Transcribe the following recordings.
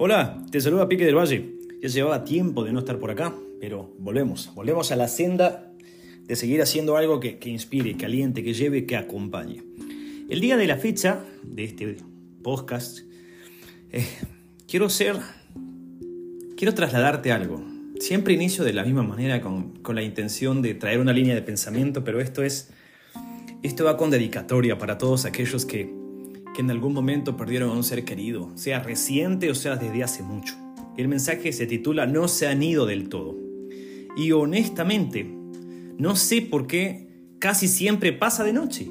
Hola, te saluda Pique del Valle. Ya llevaba tiempo de no estar por acá, pero volvemos. Volvemos a la senda de seguir haciendo algo que, inspire, que aliente, que lleve, que acompañe. El día de la fecha de este podcast, eh, quiero ser. Quiero trasladarte algo. Siempre inicio de la misma manera con, con la intención de traer una línea de pensamiento, pero esto es. Esto va con dedicatoria para todos aquellos que que en algún momento perdieron a un ser querido, sea reciente o sea desde hace mucho. El mensaje se titula No se han ido del todo. Y honestamente, no sé por qué casi siempre pasa de noche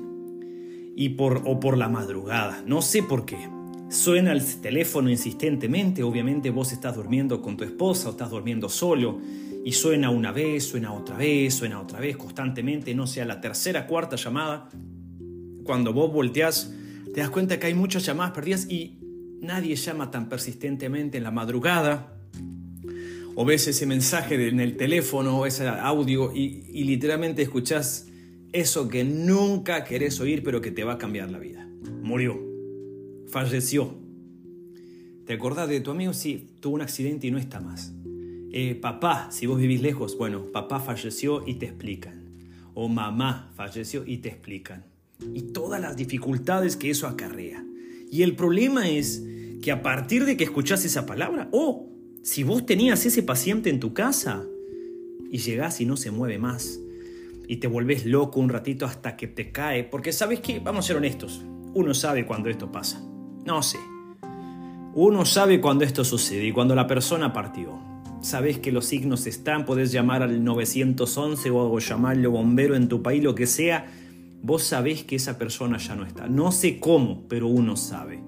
y por, o por la madrugada. No sé por qué. Suena el teléfono insistentemente, obviamente vos estás durmiendo con tu esposa o estás durmiendo solo y suena una vez, suena otra vez, suena otra vez constantemente, no sea la tercera, cuarta llamada. Cuando vos volteás te das cuenta que hay muchas llamadas perdidas y nadie llama tan persistentemente en la madrugada. O ves ese mensaje en el teléfono, ese audio y, literalmente escuchas eso que nunca querés oír pero que te va a cambiar la vida. Murió. Falleció. ¿Te acordás de tu amigo? Sí, tuvo un accidente y no está más. Eh, papá, si vos vivís lejos, bueno, papá falleció y te explican. O mamá falleció y te explican y todas las dificultades que eso acarrea. Y el problema es que a partir de que escuchás esa palabra, o si vos tenías ese paciente en tu casa y llegás y no se mueve más, y te volvés loco un ratito hasta que te cae, porque sabes que, vamos a ser honestos, uno sabe cuando esto pasa. No sé. Uno sabe cuando esto sucede y cuando la persona partió. Sabes que los signos están, podés llamar al 911 o llamarlo bombero en tu país, lo que sea, vos sabés que esa persona ya no está. No sé cómo, pero uno sabe.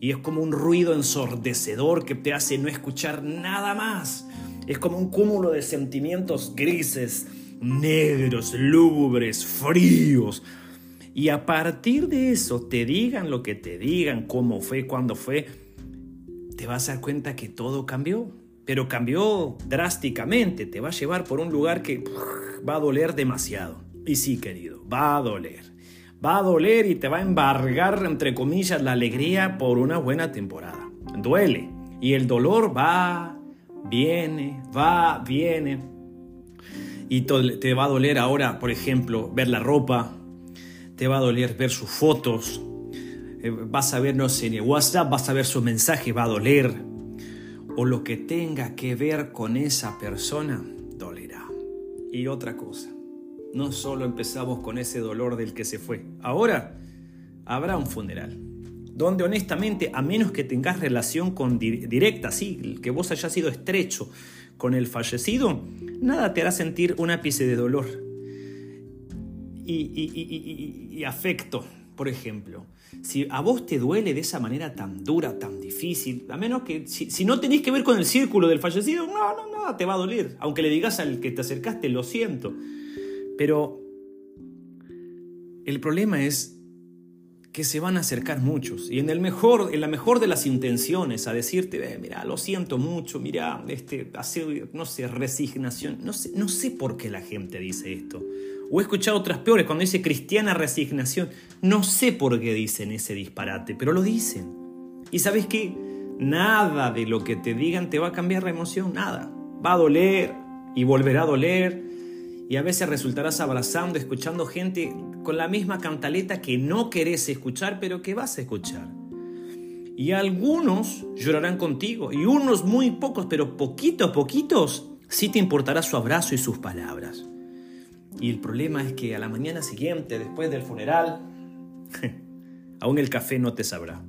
Y es como un ruido ensordecedor que te hace no escuchar nada más. Es como un cúmulo de sentimientos grises, negros, lúgubres, fríos. Y a partir de eso, te digan lo que te digan, cómo fue, cuándo fue, te vas a dar cuenta que todo cambió. Pero cambió drásticamente, te va a llevar por un lugar que va a doler demasiado. Y sí, querido, va a doler. Va a doler y te va a embargar, entre comillas, la alegría por una buena temporada. Duele. Y el dolor va, viene, va, viene. Y te va a doler ahora, por ejemplo, ver la ropa. Te va a doler ver sus fotos. Eh, vas a ver, no sé, en WhatsApp, vas a ver su mensaje, va a doler. O lo que tenga que ver con esa persona, dolerá. Y otra cosa no solo empezamos con ese dolor del que se fue. Ahora habrá un funeral, donde honestamente, a menos que tengas relación con directa, sí, que vos hayas sido estrecho con el fallecido, nada te hará sentir un ápice de dolor y, afecto, por ejemplo. Si a vos te duele de esa manera tan dura, tan difícil, a menos que si, si no tenés que ver con el círculo del fallecido, no, no, nada te va a doler. Aunque le digas al que te acercaste, lo siento. Pero el problema es que se van a acercar muchos y en, el mejor, en la mejor de las intenciones a decirte, mira, lo siento mucho, mira, este, hace, no sé, resignación. No sé, no sé por qué la gente dice esto. O he escuchado otras peores cuando dice cristiana resignación. No sé por qué dicen ese disparate, pero lo dicen. Y sabes qué? Nada de lo que te digan te va a cambiar la emoción, nada. Va a doler y volverá a doler y a veces resultarás abrazando, escuchando gente con la misma cantaleta que no querés escuchar, pero que vas a escuchar. Y algunos llorarán contigo, y unos muy pocos, pero poquitos, poquitos, sí te importará su abrazo y sus palabras. Y el problema es que a la mañana siguiente, después del funeral, aún el café no te sabrá.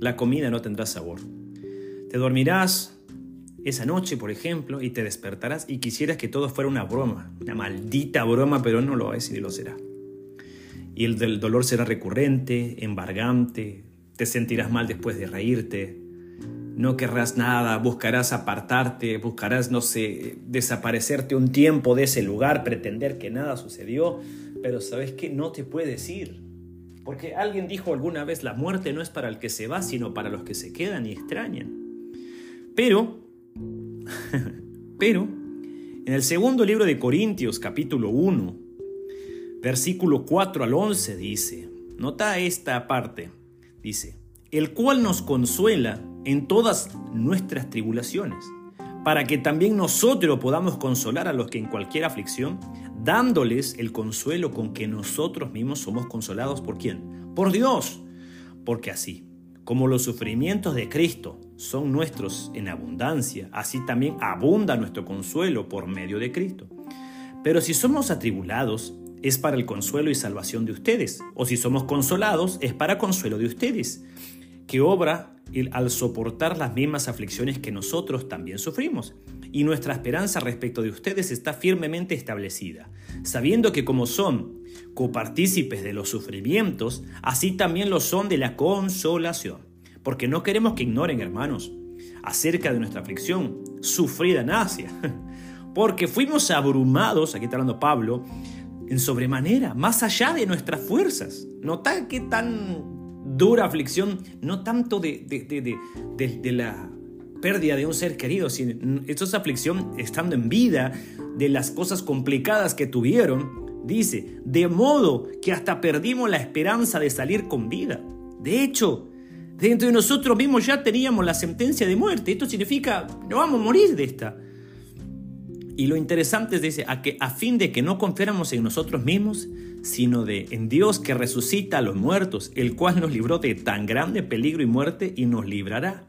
La comida no tendrá sabor. Te dormirás esa noche, por ejemplo, y te despertarás y quisieras que todo fuera una broma, una maldita broma, pero no lo es y lo será. Y el, dolor será recurrente, embargante, te sentirás mal después de reírte, no querrás nada, buscarás apartarte, buscarás, no sé, desaparecerte un tiempo de ese lugar, pretender que nada sucedió, pero sabes que no te puedes ir. Porque alguien dijo alguna vez, la muerte no es para el que se va, sino para los que se quedan y extrañan. Pero Pero en el segundo libro de Corintios capítulo 1, versículo 4 al 11 dice, nota esta parte, dice, el cual nos consuela en todas nuestras tribulaciones, para que también nosotros podamos consolar a los que en cualquier aflicción, dándoles el consuelo con que nosotros mismos somos consolados por quién? Por Dios. Porque así, como los sufrimientos de Cristo son nuestros en abundancia, así también abunda nuestro consuelo por medio de Cristo. Pero si somos atribulados, es para el consuelo y salvación de ustedes, o si somos consolados, es para consuelo de ustedes, que obra al soportar las mismas aflicciones que nosotros también sufrimos. Y nuestra esperanza respecto de ustedes está firmemente establecida, sabiendo que como son copartícipes de los sufrimientos, así también lo son de la consolación. Porque no queremos que ignoren, hermanos, acerca de nuestra aflicción sufrida en Asia. Porque fuimos abrumados, aquí está hablando Pablo, en sobremanera, más allá de nuestras fuerzas. Nota qué tan dura aflicción, no tanto de, la pérdida de un ser querido, sino esto es aflicción estando en vida, de las cosas complicadas que tuvieron. Dice, de modo que hasta perdimos la esperanza de salir con vida. De hecho, dentro de nosotros mismos ya teníamos la sentencia de muerte. Esto significa, no vamos a morir de esta. Y lo interesante es dice, a, que, a fin de que no confiáramos en nosotros mismos, sino de en Dios que resucita a los muertos, el cual nos libró de tan grande peligro y muerte y nos librará,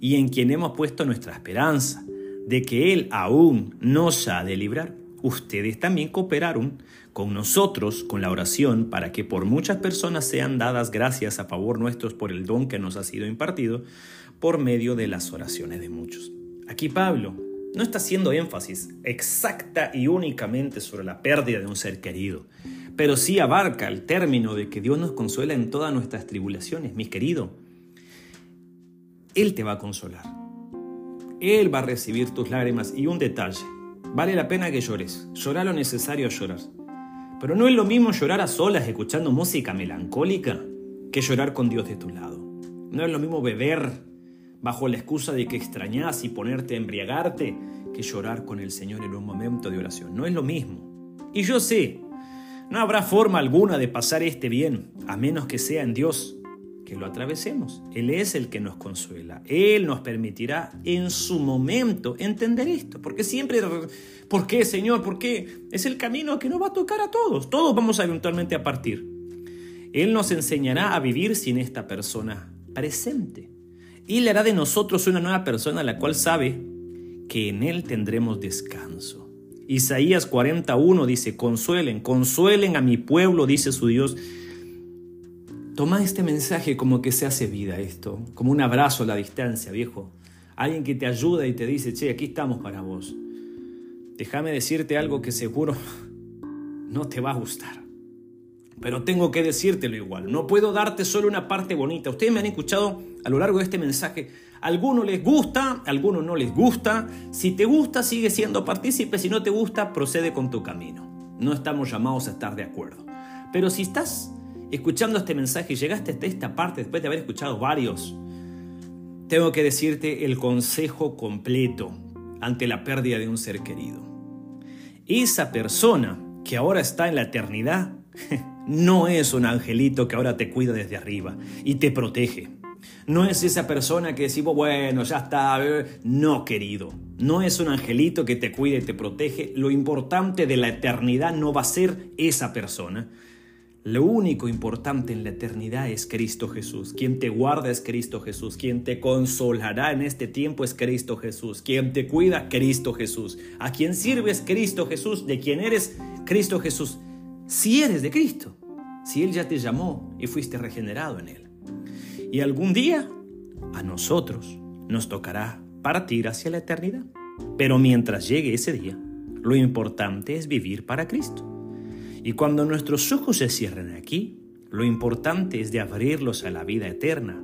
y en quien hemos puesto nuestra esperanza, de que Él aún nos ha de librar. Ustedes también cooperaron con nosotros con la oración para que por muchas personas sean dadas gracias a favor nuestros por el don que nos ha sido impartido por medio de las oraciones de muchos. Aquí Pablo no está haciendo énfasis exacta y únicamente sobre la pérdida de un ser querido, pero sí abarca el término de que Dios nos consuela en todas nuestras tribulaciones, mi querido. Él te va a consolar. Él va a recibir tus lágrimas y un detalle, vale la pena que llores, llorar lo necesario llorar. Pero no es lo mismo llorar a solas escuchando música melancólica que llorar con Dios de tu lado. No es lo mismo beber bajo la excusa de que extrañas y ponerte a embriagarte que llorar con el Señor en un momento de oración. No es lo mismo. Y yo sé, no habrá forma alguna de pasar este bien, a menos que sea en Dios que lo atravesemos. Él es el que nos consuela. Él nos permitirá en su momento entender esto. Porque siempre, ¿por qué, Señor? ¿Por qué? Es el camino que nos va a tocar a todos. Todos vamos a eventualmente a partir. Él nos enseñará a vivir sin esta persona presente y le hará de nosotros una nueva persona la cual sabe que en él tendremos descanso. Isaías 41 dice, consuelen, consuelen a mi pueblo, dice su Dios. Toma este mensaje como que se hace vida esto, como un abrazo a la distancia, viejo. Alguien que te ayuda y te dice, che, aquí estamos para vos. Déjame decirte algo que seguro no te va a gustar. Pero tengo que decírtelo igual. No puedo darte solo una parte bonita. Ustedes me han escuchado a lo largo de este mensaje. Algunos les gusta, algunos no les gusta. Si te gusta, sigue siendo partícipe. Si no te gusta, procede con tu camino. No estamos llamados a estar de acuerdo. Pero si estás escuchando este mensaje y llegaste hasta esta parte después de haber escuchado varios, tengo que decirte el consejo completo ante la pérdida de un ser querido. Esa persona que ahora está en la eternidad no es un angelito que ahora te cuida desde arriba y te protege. No es esa persona que decimos, bueno, ya está. No, querido. No es un angelito que te cuida y te protege. Lo importante de la eternidad no va a ser esa persona. Lo único importante en la eternidad es Cristo Jesús. Quien te guarda es Cristo Jesús. Quien te consolará en este tiempo es Cristo Jesús. Quien te cuida, Cristo Jesús. A quien sirves, Cristo Jesús. De quien eres, Cristo Jesús si eres de Cristo, si Él ya te llamó y fuiste regenerado en Él. Y algún día a nosotros nos tocará partir hacia la eternidad. Pero mientras llegue ese día, lo importante es vivir para Cristo. Y cuando nuestros ojos se cierren aquí, lo importante es de abrirlos a la vida eterna.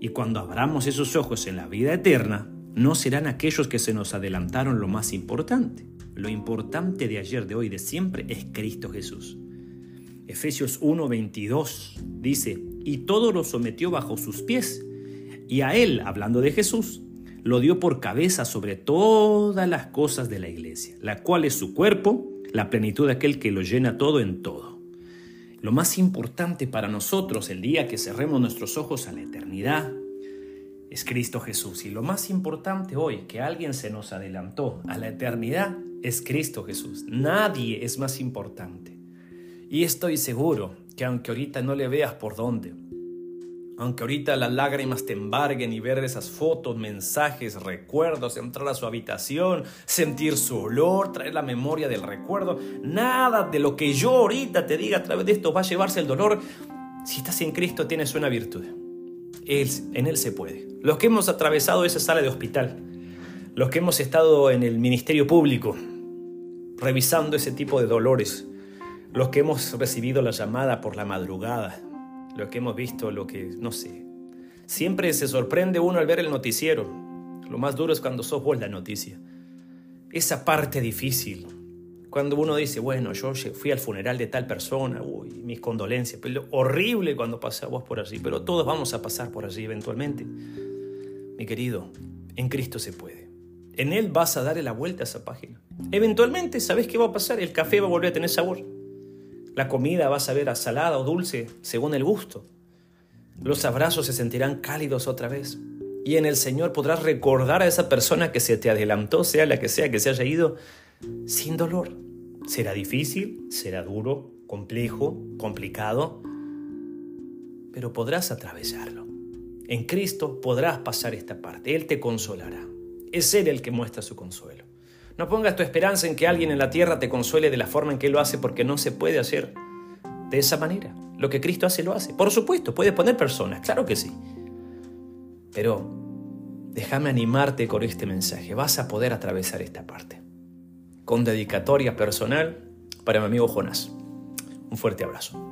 Y cuando abramos esos ojos en la vida eterna, no serán aquellos que se nos adelantaron lo más importante, lo importante de ayer, de hoy, de siempre es Cristo Jesús. Efesios 1:22 dice, y todo lo sometió bajo sus pies, y a él, hablando de Jesús, lo dio por cabeza sobre todas las cosas de la iglesia, la cual es su cuerpo, la plenitud de aquel que lo llena todo en todo. Lo más importante para nosotros el día que cerremos nuestros ojos a la eternidad es Cristo Jesús. Y lo más importante hoy, que alguien se nos adelantó a la eternidad, es Cristo Jesús. Nadie es más importante. Y estoy seguro que aunque ahorita no le veas por dónde, aunque ahorita las lágrimas te embarguen y ver esas fotos, mensajes, recuerdos, entrar a su habitación, sentir su olor, traer la memoria del recuerdo, nada de lo que yo ahorita te diga a través de esto va a llevarse el dolor. Si estás en Cristo tienes una virtud. En Él se puede. Los que hemos atravesado esa sala de hospital, los que hemos estado en el ministerio público, revisando ese tipo de dolores, los que hemos recibido la llamada por la madrugada, lo que hemos visto, lo que, no sé. Siempre se sorprende uno al ver el noticiero. Lo más duro es cuando sos vos la noticia. Esa parte difícil. Cuando uno dice, bueno, yo fui al funeral de tal persona, uy, mis condolencias. Pero horrible cuando pasa vos por allí, pero todos vamos a pasar por allí eventualmente. Mi querido, en Cristo se puede. En Él vas a darle la vuelta a esa página. Eventualmente, ¿sabes qué va a pasar? El café va a volver a tener sabor. La comida va a saber salada o dulce según el gusto. Los abrazos se sentirán cálidos otra vez. Y en el Señor podrás recordar a esa persona que se te adelantó, sea la que sea que se haya ido, sin dolor. Será difícil, será duro, complejo, complicado, pero podrás atravesarlo. En Cristo podrás pasar esta parte. Él te consolará. Es Él el que muestra su consuelo. No pongas tu esperanza en que alguien en la tierra te consuele de la forma en que lo hace porque no se puede hacer de esa manera. Lo que Cristo hace lo hace. Por supuesto, puedes poner personas, claro que sí. Pero déjame animarte con este mensaje. Vas a poder atravesar esta parte. Con dedicatoria personal para mi amigo Jonás. Un fuerte abrazo.